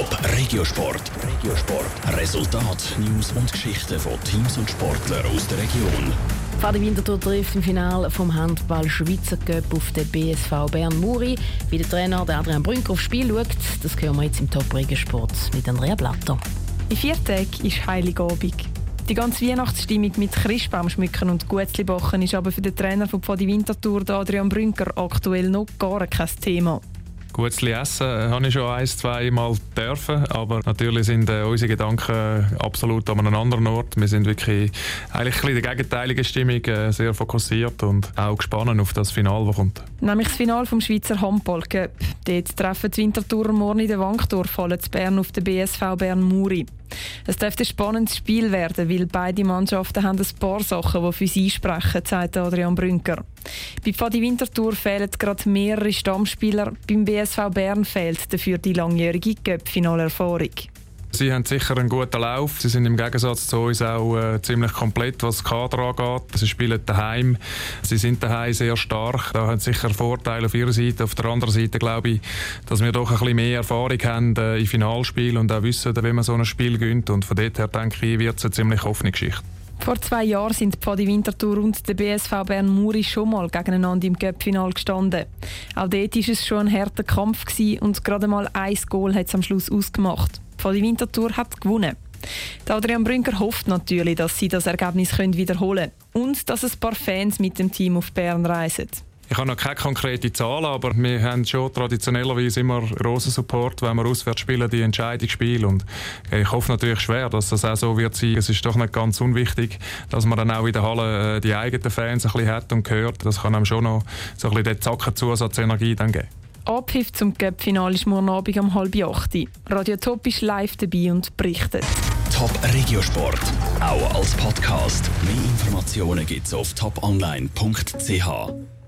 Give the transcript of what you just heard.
Top Regiosport. Regiosport. Resultat, News und Geschichten von Teams und Sportlern aus der Region. Fadi Winterthur trifft im Finale vom Handball Schweizer Cup auf den BSV Bern Muri. Wie der Trainer der Adrian Brünker aufs Spiel schaut, das hören wir jetzt im Top Regiosport mit Andrea Blatter. In vier Tagen ist Heiligabend. Die ganze Weihnachtsstimmung mit Christbaumschmücken und Guetzlibachen ist aber für den Trainer von Pfadi Winterthur, Adrian Brünker, aktuell noch gar kein Thema. Gutzli essen äh, habe ich schon ein, zwei Mal dürfen, aber natürlich sind äh, unsere Gedanken absolut an einem anderen Ort. Wir sind wirklich eigentlich in der gegenteiligen Stimmung, äh, sehr fokussiert und auch gespannt auf das Finale, das kommt. Nämlich das Finale vom Schweizer Handball Cup. Dort treffen die Winterthurer morgen in der Wankdorf, fallen Bern auf den BSV Bern Muri. Es dürfte ein spannendes Spiel werden, weil beide Mannschaften haben ein paar Sachen, die für sie sprechen, sagt Adrian Brünker. Bei Fadi Winterthur fehlen gerade mehrere Stammspieler, beim BSV Bern fehlt dafür die langjährige Cup-Finalerfahrung. Sie haben sicher einen guten Lauf. Sie sind im Gegensatz zu uns auch äh, ziemlich komplett, was das Kader angeht. Sie spielen daheim. Sie sind daheim sehr stark. Da haben sie sicher Vorteile auf ihrer Seite. Auf der anderen Seite glaube ich, dass wir doch ein bisschen mehr Erfahrung haben äh, in Finalspielen und auch wissen, wie man so ein Spiel gönnt. Und von dort her denke ich, wird es eine ziemlich offene Geschichte. Vor zwei Jahren sind Pfadi Winterthur und der BSV Bern Muri schon mal gegeneinander im Cup-Final gestanden. Auch dort war es schon ein harter Kampf und gerade mal ein Goal hat es am Schluss ausgemacht. Pfadi Winterthur hat gewonnen. Der Adrian Brünker hofft natürlich, dass sie das Ergebnis können wiederholen können und dass ein paar Fans mit dem Team auf Bern reisen. Ich habe noch keine konkrete Zahlen, aber wir haben schon traditionellerweise immer grossen Support, wenn wir auswärts spielen, die Entscheidungsspiele. Und ich hoffe natürlich schwer, dass das auch so wird sein. Es ist doch nicht ganz unwichtig, dass man dann auch in der Halle äh, die eigenen Fans ein bisschen hat und hört. Das kann einem schon noch so ein bisschen den Zacken Zusatzenergie dann geben. Abpfiff zum Cup-Final ist morgen Abend um halb acht. Radio Top ist live dabei und berichtet. Top Regiosport, auch als Podcast. Mehr Informationen gibt es auf toponline.ch.